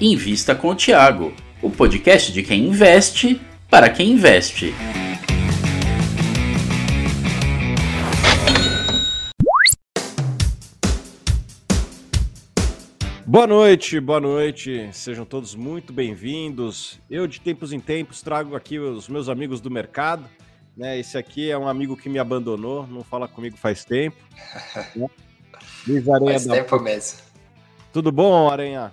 Invista com o Tiago, o podcast de quem investe para quem investe. Boa noite, boa noite, sejam todos muito bem-vindos. Eu, de tempos em tempos, trago aqui os meus amigos do mercado. Né? Esse aqui é um amigo que me abandonou, não fala comigo faz tempo. Luiz Aranha faz da... tempo mesmo. Tudo bom, Aranha?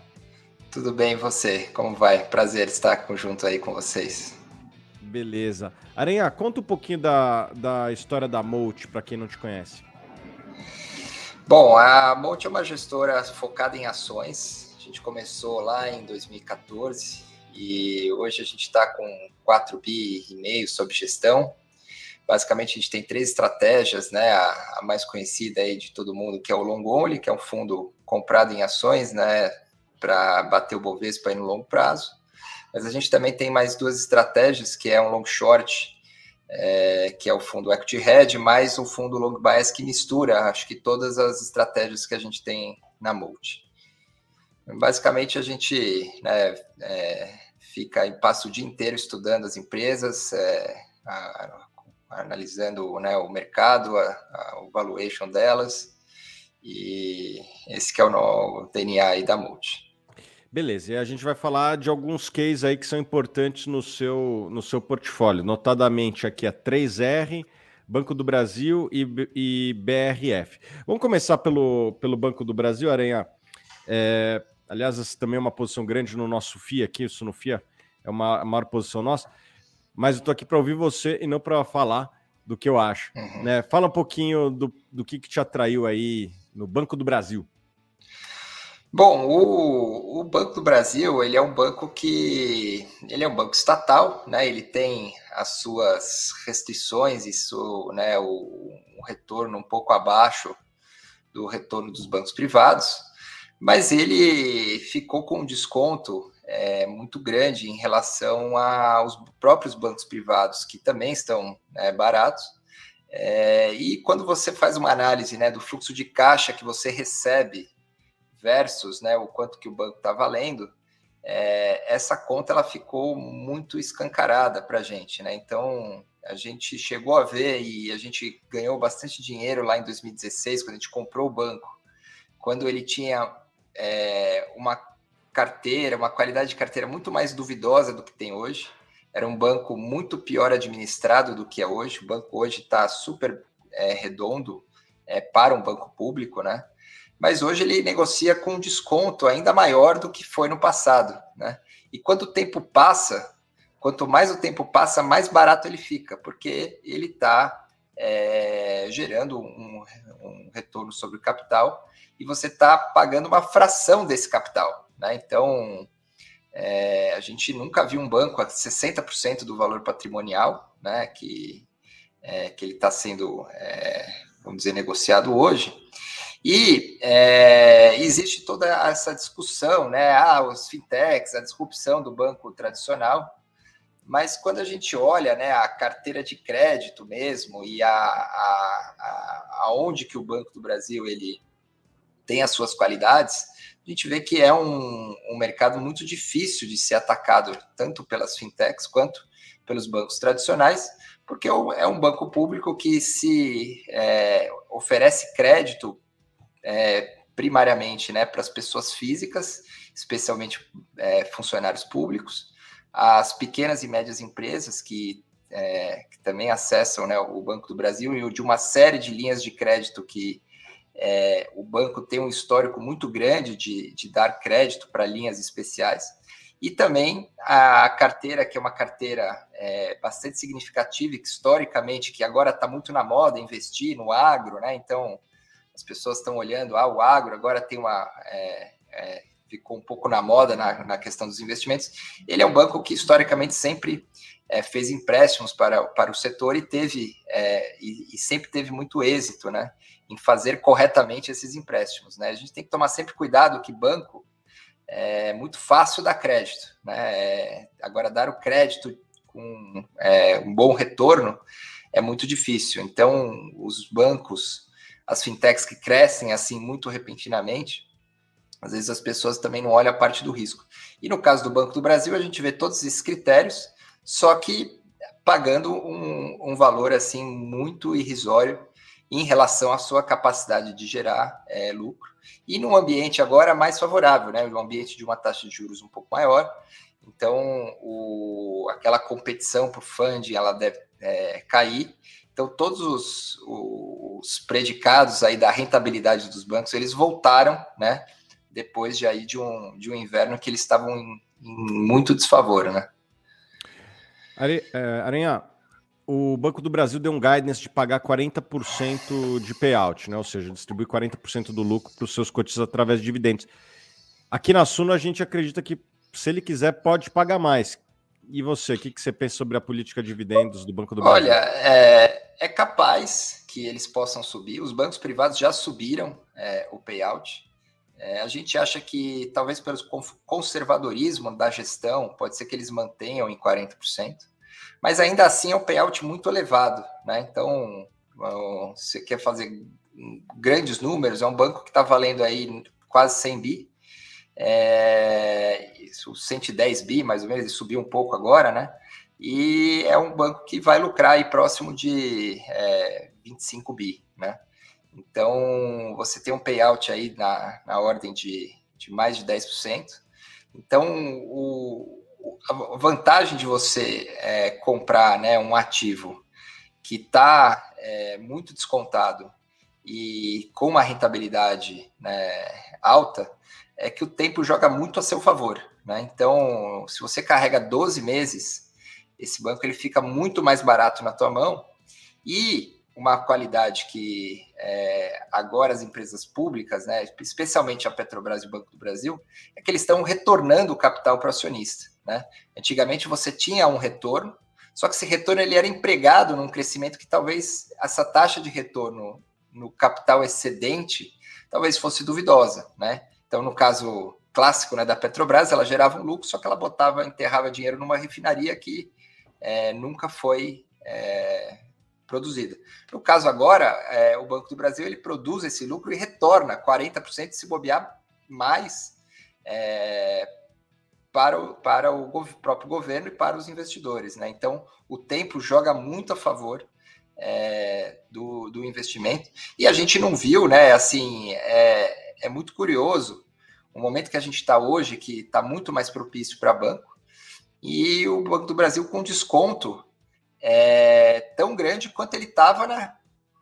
Tudo bem, e você? Como vai? Prazer estar junto aí com vocês. Beleza. Aranha, conta um pouquinho da, da história da Molt para quem não te conhece. Bom, a Molt é uma gestora focada em ações. A gente começou lá em 2014 e hoje a gente está com 4 bi e meio sob gestão. Basicamente, a gente tem três estratégias, né? A, a mais conhecida aí de todo mundo, que é o long only, que é um fundo comprado em ações, né? Para bater o Bovespa aí no longo prazo. Mas a gente também tem mais duas estratégias, que é um long short, é, que é o fundo Equity Hedge, mais o fundo long bias que mistura, acho que todas as estratégias que a gente tem na Multi. Basicamente, a gente né, é, fica e passa o dia inteiro estudando as empresas, é, a, a, analisando né, o mercado, a, o valuation delas, e esse que é o, o DNA aí da Multi. Beleza, e a gente vai falar de alguns cases aí que são importantes no seu, no seu portfólio, notadamente aqui a 3R, Banco do Brasil e, e BRF. Vamos começar pelo, pelo Banco do Brasil, Aranha. É, aliás, essa também é uma posição grande no nosso FIA aqui, isso no FIA é uma a maior posição nossa, mas eu estou aqui para ouvir você e não para falar do que eu acho. Uhum. Né? Fala um pouquinho do, do que, que te atraiu aí no Banco do Brasil. Bom, o, o, Banco do Brasil ele é um banco que ele é um banco estatal, né? Ele tem as suas restrições seu, né, o, um retorno um pouco abaixo do retorno dos bancos privados, mas ele ficou com um desconto é, muito grande em relação aos próprios bancos privados que também estão né, baratos. É, e quando você faz uma análise né, do fluxo de caixa que você recebe versus né, o quanto que o banco está valendo, é, essa conta ela ficou muito escancarada para a gente. Né? Então, a gente chegou a ver e a gente ganhou bastante dinheiro lá em 2016, quando a gente comprou o banco, quando ele tinha é, uma carteira, uma qualidade de carteira muito mais duvidosa do que tem hoje. Era um banco muito pior administrado do que é hoje. O banco hoje está super é, redondo é, para um banco público, né? Mas hoje ele negocia com um desconto ainda maior do que foi no passado, né? E quando o tempo passa, quanto mais o tempo passa, mais barato ele fica, porque ele está é, gerando um, um, retorno sobre o capital e você está pagando uma fração desse capital, né? Então, é, a gente nunca viu um banco a 60% do valor patrimonial, né? Que, é, que ele está sendo, é, vamos dizer, negociado hoje. E é, existe toda essa discussão, né? Ah, os fintechs, a disrupção do banco tradicional. Mas quando a gente olha né, a carteira de crédito mesmo e a, a, a, aonde que o Banco do Brasil ele tem as suas qualidades, a gente vê que é um, um mercado muito difícil de ser atacado, tanto pelas fintechs quanto pelos bancos tradicionais, porque é um banco público que se é, oferece crédito é, primariamente né, para as pessoas físicas, especialmente é, funcionários públicos, as pequenas e médias empresas que, é, que também acessam né, o Banco do Brasil e de uma série de linhas de crédito que é, o banco tem um histórico muito grande de, de dar crédito para linhas especiais. E também a carteira, que é uma carteira é, bastante significativa que historicamente, que agora está muito na moda investir no agro, né? Então, as pessoas estão olhando, ah, o agro agora tem uma. É, é, ficou um pouco na moda na, na, questão dos investimentos. Ele é um banco que historicamente sempre é, fez empréstimos para, para o setor e teve é, e, e, sempre teve muito êxito né, em fazer corretamente esses empréstimos. Né? A gente tem que tomar sempre cuidado que banco é muito fácil dar crédito. Né? É, agora, dar o crédito com é, um bom retorno é muito difícil. Então, os bancos as fintechs que crescem assim muito repentinamente, Às vezes as pessoas também não olham a parte do risco. E no caso do Banco do Brasil, a gente vê todos esses critérios, só que pagando um, um valor assim muito irrisório em relação à sua capacidade de gerar é, lucro. E num ambiente agora mais favorável, né? Um ambiente de uma taxa de juros um pouco maior. Então, o, aquela competição o funding ela deve é, cair. Então, todos os, os predicados aí da rentabilidade dos bancos, eles voltaram, né? Depois de aí de um, de um inverno que eles estavam em, em muito desfavor, né? É, Aranha, o Banco do Brasil deu um guidance de pagar 40% de payout, né? ou seja, distribuir 40% do lucro para os seus cotistas através de dividendos. Aqui na Suno, a gente acredita que, se ele quiser, pode pagar mais. E você, o que, que você pensa sobre a política de dividendos do Banco do Brasil? Olha, é, é capaz que eles possam subir. Os bancos privados já subiram é, o payout. É, a gente acha que, talvez pelo conservadorismo da gestão, pode ser que eles mantenham em 40%, mas ainda assim é um payout muito elevado. Né? Então, você quer fazer grandes números, é um banco que está valendo aí quase 100 bi, é, 110 bi, mais ou menos, ele subiu um pouco agora, né? E é um banco que vai lucrar aí próximo de é, 25 bi, né? Então, você tem um payout aí na, na ordem de, de mais de 10%. Então, o, a vantagem de você é, comprar né, um ativo que está é, muito descontado e com uma rentabilidade né, alta, é que o tempo joga muito a seu favor. Né? Então, se você carrega 12 meses, esse banco ele fica muito mais barato na tua mão e uma qualidade que é, agora as empresas públicas, né, especialmente a Petrobras e o Banco do Brasil, é que eles estão retornando o capital para o acionista. Né? Antigamente você tinha um retorno, só que esse retorno ele era empregado num crescimento que talvez essa taxa de retorno no capital excedente talvez fosse duvidosa. Né? Então, no caso clássico né, da Petrobras, ela gerava um lucro, só que ela botava, enterrava dinheiro numa refinaria que é, nunca foi é, produzida. No caso agora, é, o Banco do Brasil ele produz esse lucro e retorna 40% se bobear mais é, para, o, para o próprio governo e para os investidores. Né? Então, o tempo joga muito a favor é, do, do investimento. E a gente não viu, né? Assim, é, é muito curioso o momento que a gente está hoje, que está muito mais propício para banco, e o Banco do Brasil com desconto é, tão grande quanto ele estava na,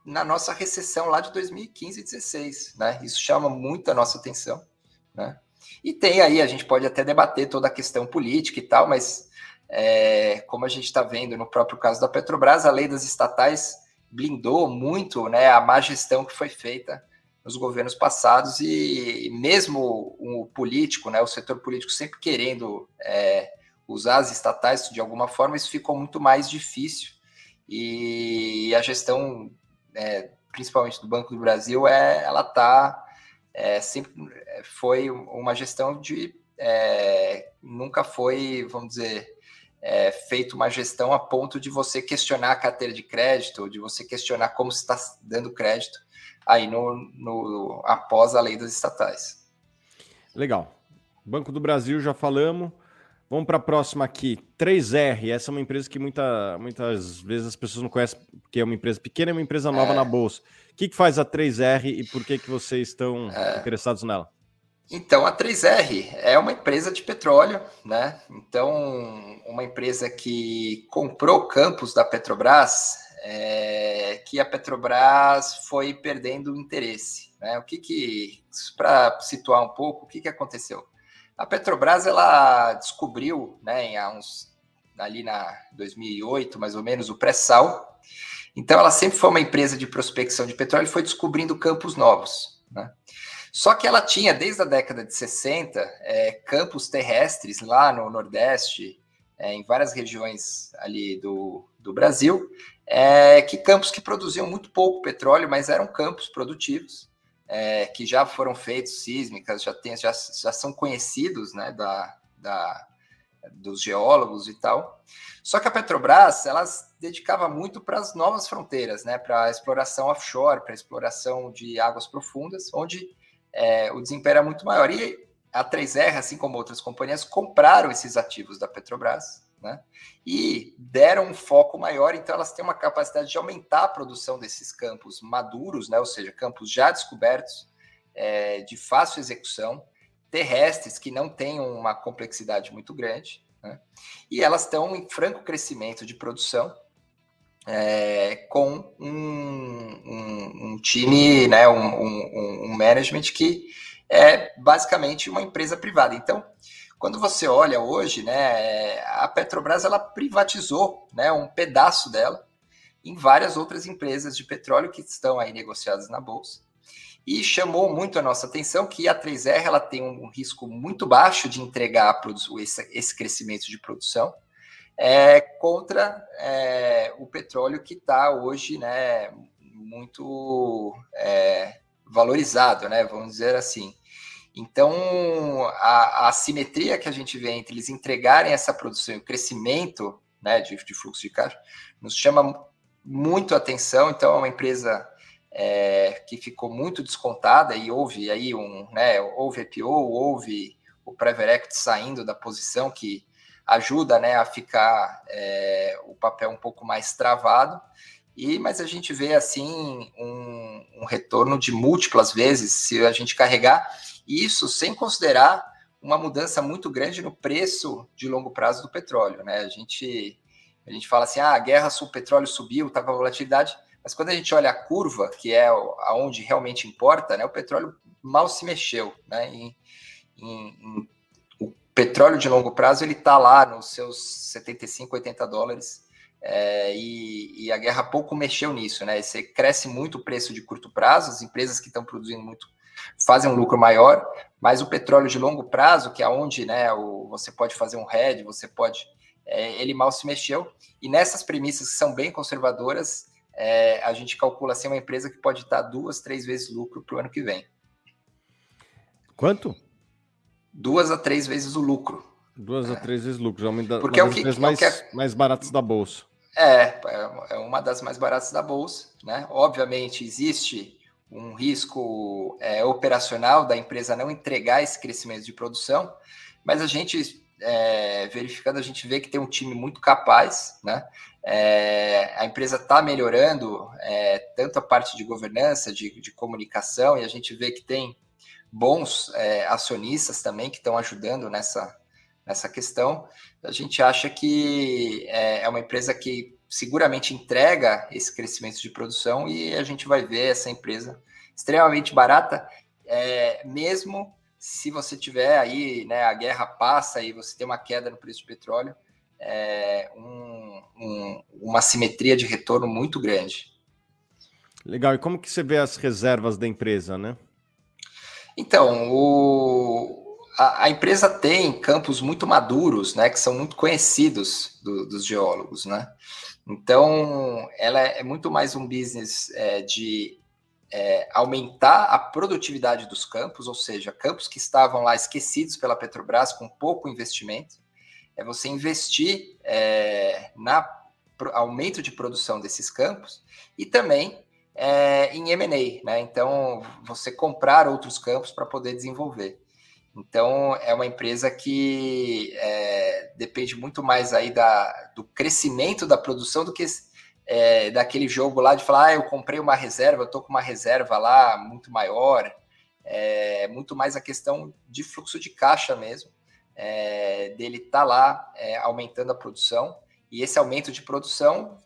na nossa recessão lá de 2015 e 2016. Né? Isso chama muito a nossa atenção. Né? E tem aí, a gente pode até debater toda a questão política e tal, mas é, como a gente está vendo no próprio caso da Petrobras, a lei das estatais blindou muito né, a má gestão que foi feita nos governos passados e mesmo o político, né, o setor político sempre querendo é, usar as estatais de alguma forma, isso ficou muito mais difícil. E a gestão, é, principalmente do Banco do Brasil, é, ela está é, sempre foi uma gestão de é, nunca foi, vamos dizer, é, feito uma gestão a ponto de você questionar a carteira de crédito, de você questionar como se está dando crédito aí no, no após a lei das estatais. Legal. Banco do Brasil já falamos. Vamos para a próxima aqui. 3R. Essa é uma empresa que muita, muitas vezes as pessoas não conhecem, porque é uma empresa pequena, é uma empresa nova é. na bolsa. O que, que faz a 3R e por que, que vocês estão é. interessados nela? Então, a 3R é uma empresa de petróleo, né? Então, uma empresa que comprou campos da Petrobras, é, que a Petrobras foi perdendo interesse. Né? O que que, para situar um pouco, o que, que aconteceu? A Petrobras ela descobriu, né, em uns ali na 2008, mais ou menos, o pré-sal. Então ela sempre foi uma empresa de prospecção de petróleo e foi descobrindo campos novos, né? Só que ela tinha, desde a década de 60, é, campos terrestres lá no Nordeste, é, em várias regiões ali do, do Brasil, é, que campos que produziam muito pouco petróleo, mas eram campos produtivos, é, que já foram feitos sísmicas, já, tem, já, já são conhecidos né, da, da, dos geólogos e tal. Só que a Petrobras ela dedicava muito para as novas fronteiras, né, para a exploração offshore, para a exploração de águas profundas, onde é, o desempenho era muito maior. E a 3R, assim como outras companhias, compraram esses ativos da Petrobras né? E deram um foco maior, então elas têm uma capacidade de aumentar a produção desses campos maduros, né? Ou seja, campos já descobertos, é, de fácil execução, terrestres que não têm uma complexidade muito grande, né? E elas estão em franco crescimento de produção. É, com um, um, um, time, né, um, um management que é basicamente uma empresa privada. Então, quando você olha hoje, né, a Petrobras ela privatizou né, um pedaço dela em várias outras empresas de petróleo que estão aí negociadas na bolsa. E chamou muito a nossa atenção que a 3R ela tem um risco muito baixo de entregar esse, crescimento de produção é, contra é, o petróleo que está hoje né, muito é, valorizado, né, vamos dizer assim. Então, a, a simetria que a gente vê entre eles entregarem essa produção e o crescimento né, de, de fluxo de caixa nos chama muito atenção. Então, é uma empresa é, que ficou muito descontada e houve aí um, né, houve IPO, houve o Private saindo da posição que ajuda né, a ficar é, o papel um pouco mais travado. E, mas a gente vê assim um, um retorno de múltiplas vezes se a gente carregar isso sem considerar uma mudança muito grande no preço de longo prazo do petróleo. Né? A, gente, a gente fala assim, ah, a guerra sul petróleo subiu, está com a volatilidade, mas quando a gente olha a curva, que é aonde realmente importa, né, o petróleo mal se mexeu. Né? Em, em, em, o petróleo de longo prazo ele está lá nos seus 75, 80 dólares. É, e, e, a guerra pouco mexeu nisso, né? Você cresce muito o preço de curto prazo, as empresas que estão produzindo muito fazem um lucro maior, mas o petróleo de longo prazo, que é onde né, o, você pode fazer um hedge, você pode. É, ele mal se mexeu, e nessas premissas que são bem conservadoras, é, a gente calcula assim uma empresa que pode dar duas, três vezes lucro para o ano que vem. Quanto? Duas a três vezes o lucro. Duas a três vezes lucro, é Porque é o que, é mais, é... mais baratas da bolsa. É, é uma das mais baratas da bolsa, né? Obviamente existe um risco é, operacional da empresa não entregar esse crescimento de produção, mas a gente, é, verificando, a gente vê que tem um time muito capaz, né? É, a empresa está melhorando é, tanto a parte de governança, de, de, comunicação, e a gente vê que tem bons é, acionistas também que estão ajudando nessa, nessa questão. A gente acha que é, é uma empresa que seguramente entrega esse crescimento de produção e a gente vai ver essa empresa extremamente barata, é, mesmo se você tiver aí, né, a guerra passa e você tem uma queda no preço do petróleo, é, um, um, uma simetria de retorno muito grande. Legal. E como que você vê as reservas da empresa, né? Então, o, a, a, empresa tem campos muito maduros, né, que são muito conhecidos do, dos geólogos, né? Então, ela é muito mais um business é, de é, aumentar a produtividade dos campos, ou seja, campos que estavam lá esquecidos pela Petrobras com pouco investimento, é você investir é, na aumento de produção desses campos e também é, em M&A, né? Então, você comprar outros campos para poder desenvolver. Então, é uma empresa que é, depende muito mais aí da, do crescimento da produção do que é, daquele jogo lá de falar, ah, eu comprei uma reserva, eu estou com uma reserva lá muito maior. É muito mais a questão de fluxo de caixa mesmo, é, dele estar tá lá é, aumentando a produção. E esse aumento de produção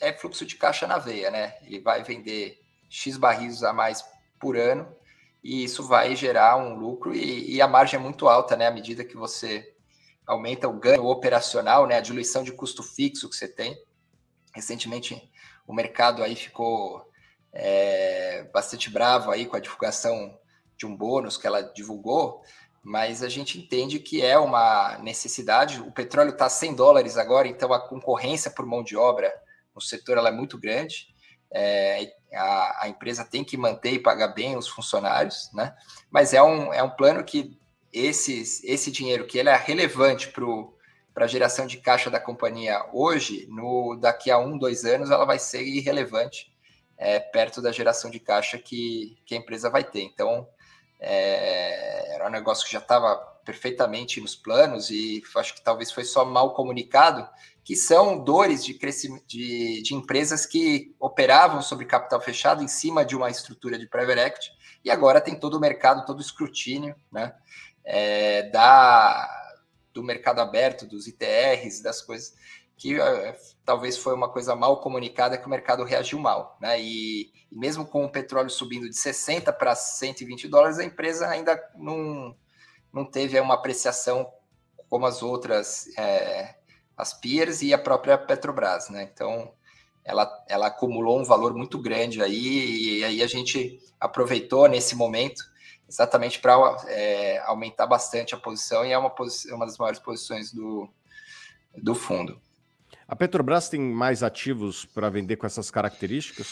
é fluxo de caixa na veia, né? Ele vai vender X barris a mais por ano e isso vai gerar um lucro e, e, a margem é muito alta, né? À medida que você aumenta o ganho operacional, né? A diluição de custo fixo que você tem. Recentemente o mercado aí ficou é, bastante bravo aí com a divulgação de um bônus que ela divulgou, mas a gente entende que é uma necessidade. O petróleo está 100 dólares agora, então a concorrência por mão de obra no setor ela é muito grande é, a, a, empresa tem que manter e pagar bem os funcionários, né? Mas é um, é um plano que esses, esse dinheiro que ele é relevante para a geração de caixa da companhia hoje, no daqui a um, dois anos, ela vai ser irrelevante é, perto da geração de caixa que, que a empresa vai ter. Então, é, era um negócio que já estava perfeitamente nos planos e acho que talvez foi só mal comunicado, que são dores de crescimento de, de empresas que operavam sobre capital fechado em cima de uma estrutura de private equity e agora tem todo o mercado, todo o escrutínio, né, é, da, do mercado aberto, dos ITRs, das coisas que uh, talvez foi uma coisa mal comunicada que o mercado reagiu mal, né? E, e mesmo com o petróleo subindo de 60 para 120 dólares, a empresa ainda não, não teve uma apreciação como as outras, é, as peers e a própria Petrobras, né? Então, ela, ela acumulou um valor muito grande aí, e aí a gente aproveitou nesse momento exatamente para é, aumentar bastante a posição, e é uma, uma das maiores posições do, do fundo. A Petrobras tem mais ativos para vender com essas características?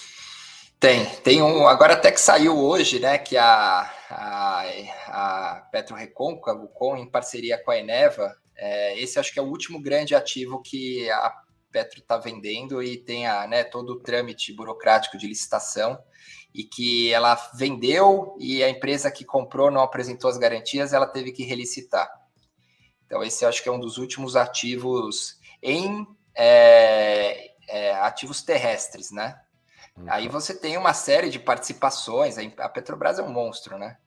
Tem, tem um. Agora até que saiu hoje, né? Que a, a, a Petro Recôncavo, com em parceria com a Eneva, é, esse acho que é o último grande ativo que a Petro está vendendo e tem a, né, todo o trâmite burocrático de licitação e que ela vendeu e a empresa que comprou não apresentou as garantias, ela teve que relicitar. Então, esse acho que é um dos últimos ativos em é, é, ativos terrestres, né? Uhum. Aí você tem uma série de participações, a Petrobras é um monstro, né?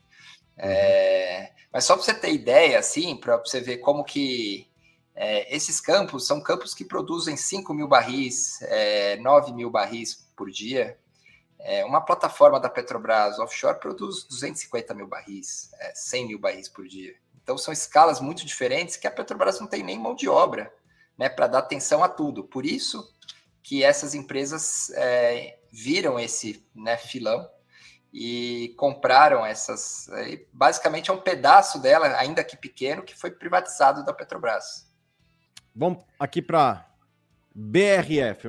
É, mas só para você ter ideia, assim, para você ver como que é, esses campos são campos que produzem 5 mil barris, é, 9 mil barris por dia. É, uma plataforma da Petrobras offshore produz 250 mil barris, é, 100 mil barris por dia. Então são escalas muito diferentes que a Petrobras não tem nem mão de obra né, para dar atenção a tudo. Por isso que essas empresas é, viram esse né, filão e compraram essas. Basicamente é um pedaço dela, ainda que pequeno, que foi privatizado da Petrobras. Vamos aqui para BRF,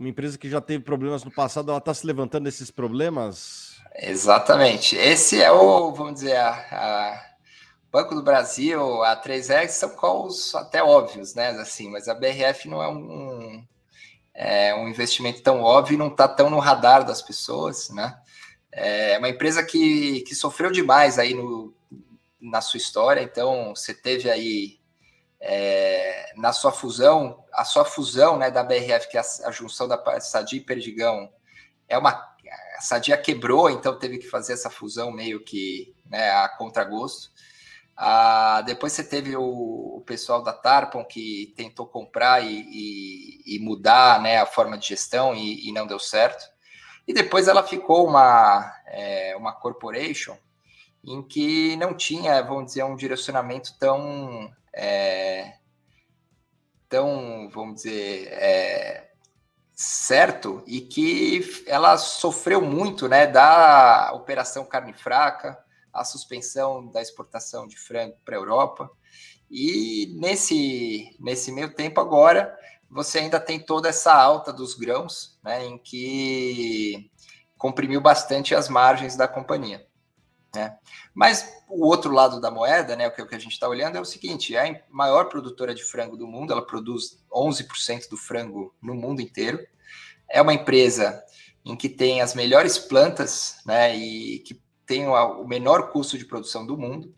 uma empresa que já teve problemas no passado, ela está se levantando desses problemas? Exatamente. Esse é o, vamos dizer, a, a Banco do Brasil, a 3R são calls até óbvios, né? Assim, mas a BRF não é um, é um investimento tão óbvio e não está tão no radar das pessoas, né? É uma empresa que, que sofreu demais aí no, na sua história, então você teve aí é, na sua fusão, a sua fusão né, da BRF, que é a, a junção da Sadia e Perdigão, é uma. A Sadia quebrou, então teve que fazer essa fusão meio que né, a contragosto. Ah, depois você teve o, o, pessoal da Tarpon que tentou comprar e, e, e mudar né, a forma de gestão e, e, não deu certo. E depois ela ficou uma, é, uma corporation em que não tinha, vamos dizer, um direcionamento tão, é, tão vamos dizer, é, certo e que ela sofreu muito né, da operação carne fraca a suspensão da exportação de frango para a Europa. E nesse, nesse meio tempo agora, você ainda tem toda essa alta dos grãos, né, em que comprimiu bastante as margens da companhia. Né? Mas o outro lado da moeda, né, o que, a gente está olhando é o seguinte: é a maior produtora de frango do mundo, ela produz 11% do frango no mundo inteiro. É uma empresa em que tem as melhores plantas, né, e que tem o menor custo de produção do mundo.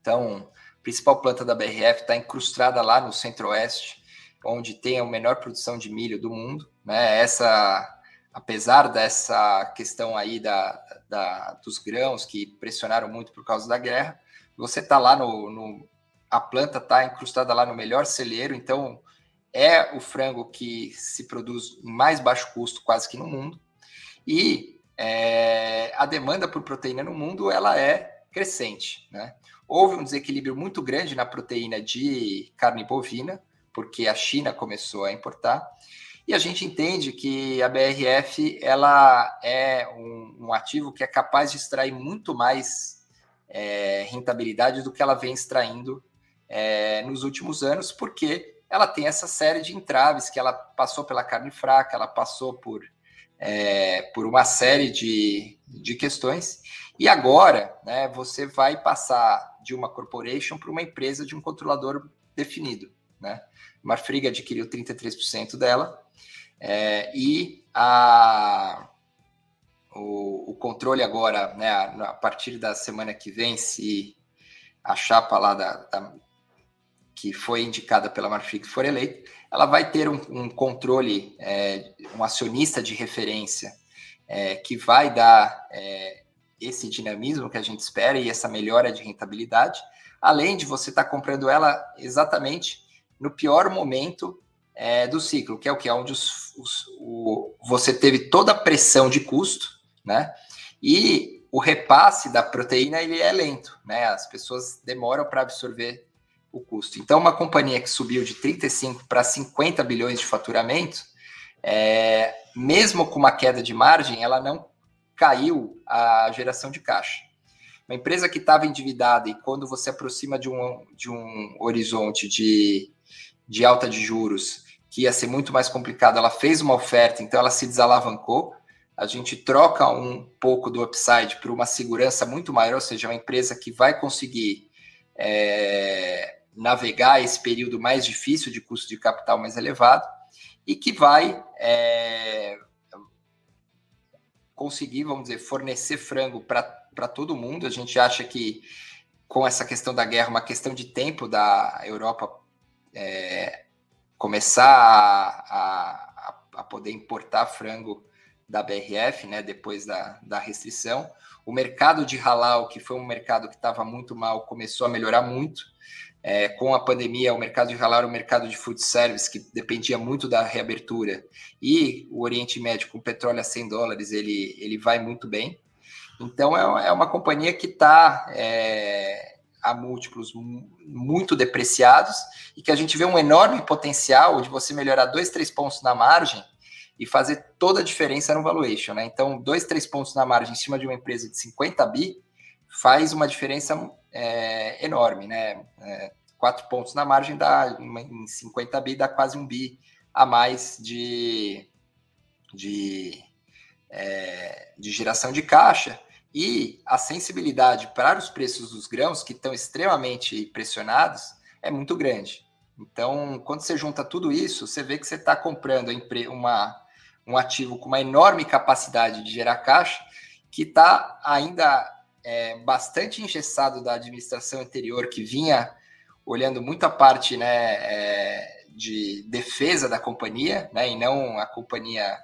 Então, a principal planta da BRF está incrustada lá no centro-oeste, onde tem a menor produção de milho do mundo. Né? Essa, apesar dessa questão aí da, da, dos grãos que pressionaram muito por causa da guerra, você está lá no, no, a planta está incrustada lá no melhor celeiro, então é o frango que se produz em mais baixo custo quase que no mundo. E é, a demanda por proteína no mundo ela é crescente. Né? Houve um desequilíbrio muito grande na proteína de carne bovina, porque a China começou a importar, e a gente entende que a BRF ela é um, um ativo que é capaz de extrair muito mais é, rentabilidade do que ela vem extraindo é, nos últimos anos, porque ela tem essa série de entraves que ela passou pela carne fraca, ela passou por é, por uma série de, de questões. E agora, né, você vai passar de uma corporation para uma empresa de um controlador definido. Né? Marfrig adquiriu 33% dela é, e a, o, o, controle agora, né, a, a, partir da semana que vem, se a chapa lá da, da que foi indicada pela Marfrig for eleita, ela vai ter um, um controle, é, um acionista de referência é, que vai dar é, esse dinamismo que a gente espera e essa melhora de rentabilidade, além de você estar tá comprando ela exatamente no pior momento é, do ciclo, que é o que? É onde os, os, o, você teve toda a pressão de custo, né? E o repasse da proteína ele é lento, né? As pessoas demoram para absorver o custo. Então, uma companhia que subiu de 35 para 50 bilhões de faturamento, é, mesmo com uma queda de margem, ela não caiu a geração de caixa. Uma empresa que estava endividada e quando você aproxima de um, de um horizonte de, de alta de juros, que ia ser muito mais complicado, ela fez uma oferta, então ela se desalavancou. A gente troca um pouco do upside para uma segurança muito maior, ou seja, uma empresa que vai conseguir é, navegar esse período mais difícil de custo de capital mais elevado e que vai é, conseguir, vamos dizer, fornecer frango para todo mundo. A gente acha que com essa questão da guerra, uma questão de tempo da Europa é, começar a, a, a, poder importar frango da BRF, né, depois da, da restrição. O mercado de halal, que foi um mercado que estava muito mal, começou a melhorar muito. É, com a pandemia, o mercado de halal era o mercado de food service, que dependia muito da reabertura, e o Oriente Médio, com petróleo a 100 dólares, ele, ele vai muito bem. Então, é, é uma companhia que está é, a múltiplos muito depreciados e que a gente vê um enorme potencial de você melhorar dois, três pontos na margem e fazer toda a diferença no valuation. Né? Então, dois, três pontos na margem em cima de uma empresa de 50 bi faz uma diferença é, enorme, né? É, quatro pontos na margem dá em 50 bi dá quase um bi a mais de, de, é, de geração de caixa e a sensibilidade para os preços dos grãos que estão extremamente pressionados é muito grande. Então, quando você junta tudo isso, você vê que você está comprando uma, um ativo com uma enorme capacidade de gerar caixa, que está ainda é, bastante engessado da administração anterior, que vinha olhando muita parte né, é, de defesa da companhia, né, e não a companhia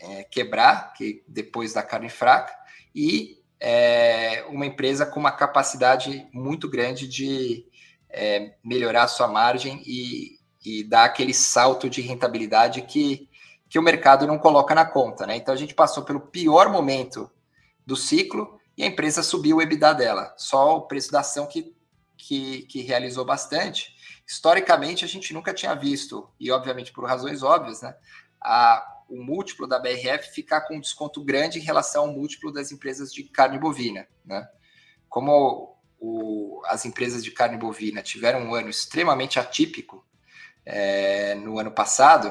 é, quebrar, que depois da carne fraca, e é, uma empresa com uma capacidade muito grande de é, melhorar sua margem e, e dar aquele salto de rentabilidade que, que o mercado não coloca na conta. Né? Então a gente passou pelo pior momento do ciclo e a empresa subiu o EBITDA dela. Só o preço da ação que, que, que realizou bastante. Historicamente, a gente nunca tinha visto, e obviamente por razões óbvias, né, a, o múltiplo da BRF ficar com um desconto grande em relação ao múltiplo das empresas de carne bovina. Né? Como o, as empresas de carne bovina tiveram um ano extremamente atípico é, no ano passado,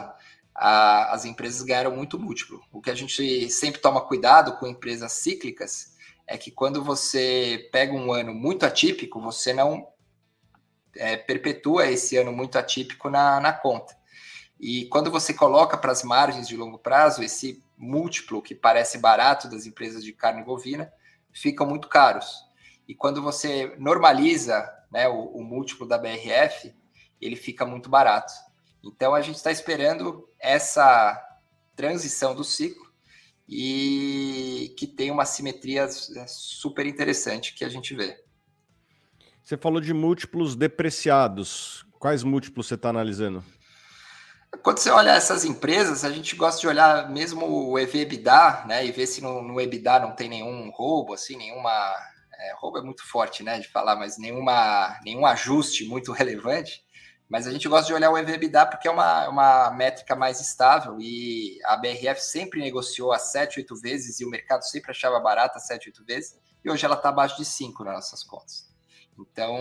a, as empresas ganharam muito múltiplo. O que a gente sempre toma cuidado com empresas cíclicas é que quando você pega um ano muito atípico, você não é, perpetua esse ano muito atípico na, na conta. E quando você coloca para as margens de longo prazo, esse múltiplo que parece barato das empresas de carne bovina ficam muito caros. E quando você normaliza né, o, o múltiplo da BRF, ele fica muito barato. Então a gente está esperando essa transição do ciclo e que tem uma simetria é, super interessante que a gente vê. Você falou de múltiplos depreciados. Quais múltiplos você está analisando? Quando você olha essas empresas, a gente gosta de olhar mesmo o EV/EBITDA, né, e ver se no, no EBITDA não tem nenhum roubo, assim, nenhuma é, roubo é muito forte, né, de falar, mas nenhuma nenhum ajuste muito relevante. Mas a gente gosta de olhar o EV/EBITDA porque é uma, uma métrica mais estável e a BRF sempre negociou a 7, 8 vezes e o mercado sempre achava barata 7, 8 vezes e hoje ela está abaixo de 5 nas nossas contas. Então,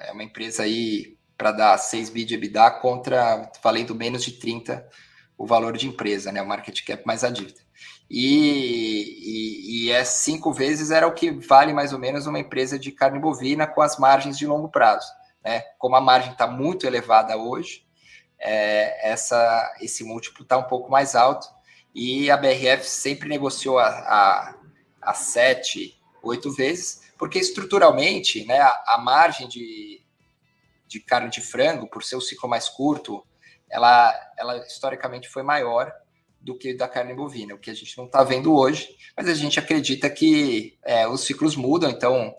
é uma empresa aí para dar 6 bi de EBITDA contra, valendo menos de 30 o valor de empresa, né? O market cap mais a dívida. E, e, e é cinco vezes era o que vale mais ou menos uma empresa de carne bovina com as margens de longo prazo. Né? Como a margem está muito elevada hoje, é, essa, esse múltiplo está um pouco mais alto e a BRF sempre negociou a, a, a sete, oito vezes, porque estruturalmente né, a, a margem de, de carne de frango, por ser o ciclo mais curto, ela, ela historicamente foi maior do que da carne bovina, o que a gente não está vendo hoje, mas a gente acredita que é, os ciclos mudam, então,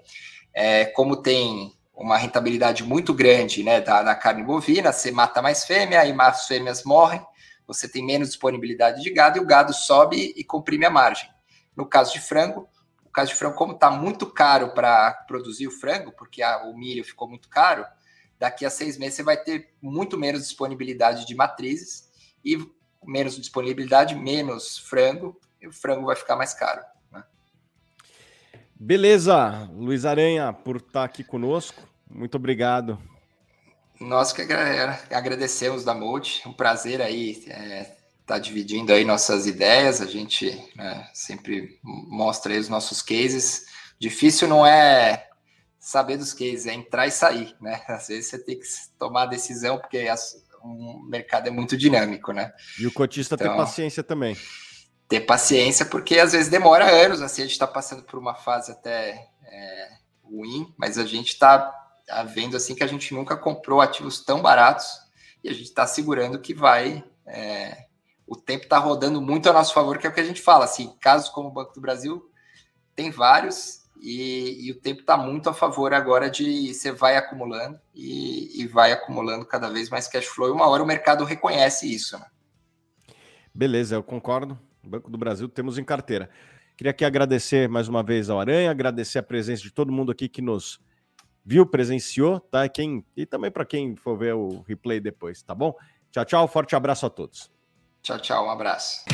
é, como tem uma rentabilidade muito grande né, da, da carne bovina, você mata mais fêmea, e mais fêmeas morrem, você tem menos disponibilidade de gado e o gado sobe e comprime a margem. No caso de frango, o caso de frango, como está muito caro para produzir o frango, porque a, o milho ficou muito caro, daqui a seis meses você vai ter muito menos disponibilidade de matrizes e menos disponibilidade, menos frango, e o frango vai ficar mais caro. Né? Beleza, Luiz Aranha, por estar aqui conosco. Muito obrigado. Nós que agradecemos da Mold, um prazer aí estar é, tá dividindo aí nossas ideias, a gente né, sempre mostra aí os nossos cases. Difícil não é saber dos cases, é entrar e sair, né? Às vezes você tem que tomar a decisão, porque as, o mercado é muito dinâmico, né? E o cotista então, ter paciência também. Ter paciência, porque às vezes demora anos, assim, a gente está passando por uma fase até é, ruim, mas a gente está tá vendo assim que a gente nunca comprou ativos tão baratos e a gente está segurando que vai. É, o tempo está rodando muito a nosso favor, que é o que a gente fala. Assim, casos como o Banco do Brasil, tem vários, e, e, o tempo está muito a favor agora de você vai acumulando e, e, vai acumulando cada vez mais cash flow. E uma hora o mercado reconhece isso. Né? Beleza, eu concordo. Banco do Brasil temos em carteira. Queria aqui agradecer mais uma vez ao Aranha, agradecer a presença de todo mundo aqui que nos viu, presenciou, tá? Quem, e também para quem for ver o replay depois, tá bom? Tchau, tchau, forte abraço a todos. Tchau, tchau, um abraço.